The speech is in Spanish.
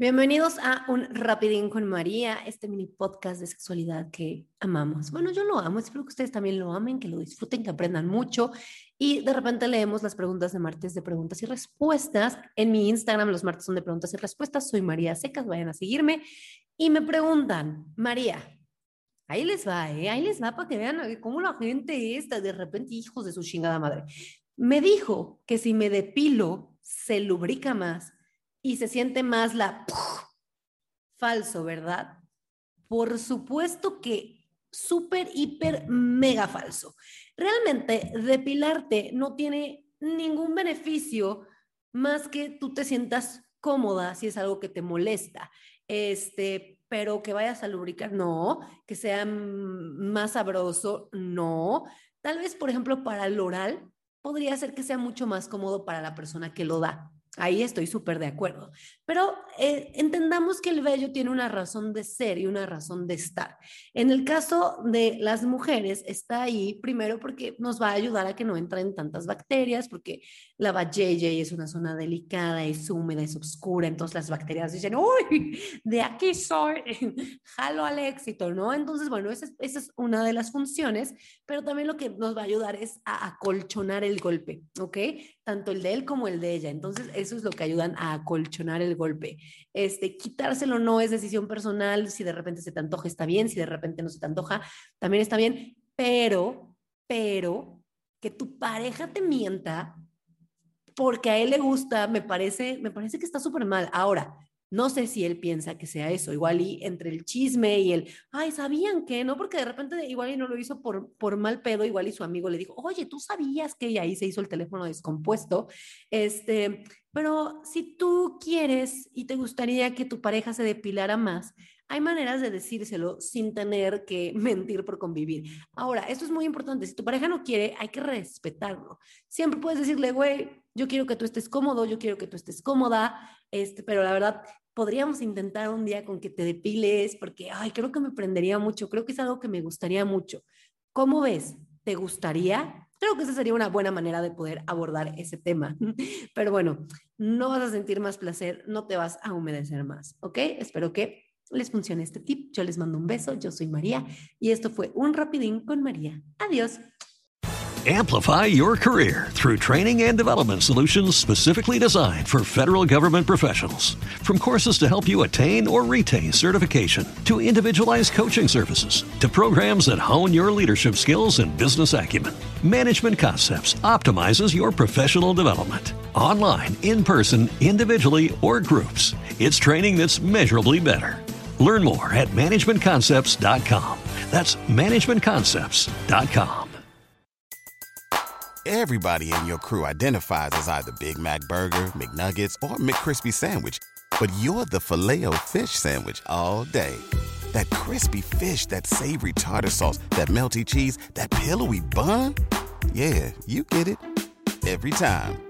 Bienvenidos a un Rapidín con María, este mini podcast de sexualidad que amamos. Bueno, yo lo amo, espero que ustedes también lo amen, que lo disfruten, que aprendan mucho. Y de repente leemos las preguntas de martes de preguntas y respuestas. En mi Instagram los martes son de preguntas y respuestas. Soy María Secas, vayan a seguirme. Y me preguntan, María, ahí les va, ¿eh? ahí les va para que vean cómo la gente está de repente hijos de su chingada madre. Me dijo que si me depilo, se lubrica más y se siente más la falso, ¿verdad? Por supuesto que súper, hiper, mega falso. Realmente depilarte no tiene ningún beneficio más que tú te sientas cómoda si es algo que te molesta. Este, pero que vayas a lubricar, no, que sea más sabroso, no. Tal vez, por ejemplo, para el oral, podría ser que sea mucho más cómodo para la persona que lo da. Ahí estoy súper de acuerdo. Pero eh, entendamos que el vello tiene una razón de ser y una razón de estar. En el caso de las mujeres, está ahí primero porque nos va a ayudar a que no entren tantas bacterias, porque la vajayjay es una zona delicada, es húmeda, es oscura, entonces las bacterias dicen, uy, de aquí soy, jalo al éxito, ¿no? Entonces, bueno, esa es, esa es una de las funciones, pero también lo que nos va a ayudar es a acolchonar el golpe, ¿ok? Tanto el de él como el de ella. Entonces, eso es lo que ayudan a acolchonar el golpe. Este, quitárselo no es decisión personal, si de repente se te antoja está bien, si de repente no se te antoja también está bien, pero, pero, que tu pareja te mienta porque a él le gusta, me parece, me parece que está súper mal. Ahora, no sé si él piensa que sea eso, igual y entre el chisme y el, ay, ¿sabían que? No, porque de repente igual y no lo hizo por, por mal pedo, igual y su amigo le dijo, oye, ¿tú sabías que ahí se hizo el teléfono descompuesto? Este, pero si tú quieres y te gustaría que tu pareja se depilara más, hay maneras de decírselo sin tener que mentir por convivir. Ahora, esto es muy importante. Si tu pareja no quiere, hay que respetarlo. Siempre puedes decirle, güey, yo quiero que tú estés cómodo, yo quiero que tú estés cómoda, este, pero la verdad, podríamos intentar un día con que te depiles, porque, ay, creo que me prendería mucho, creo que es algo que me gustaría mucho. ¿Cómo ves? ¿Te gustaría? Creo que esa sería una buena manera de poder abordar ese tema. Pero bueno, no vas a sentir más placer, no te vas a humedecer más, ¿ok? Espero que les funcione este tip. Yo les mando un beso, yo soy María y esto fue un rapidín con María. Adiós. Amplify your career through training and development solutions specifically designed for federal government professionals. From courses to help you attain or retain certification, to individualized coaching services, to programs that hone your leadership skills and business acumen, Management Concepts optimizes your professional development. Online, in person, individually, or groups, it's training that's measurably better. Learn more at managementconcepts.com. That's managementconcepts.com. Everybody in your crew identifies as either Big Mac Burger, McNuggets, or McCrispy Sandwich. But you're the filet fish Sandwich all day. That crispy fish, that savory tartar sauce, that melty cheese, that pillowy bun. Yeah, you get it every time.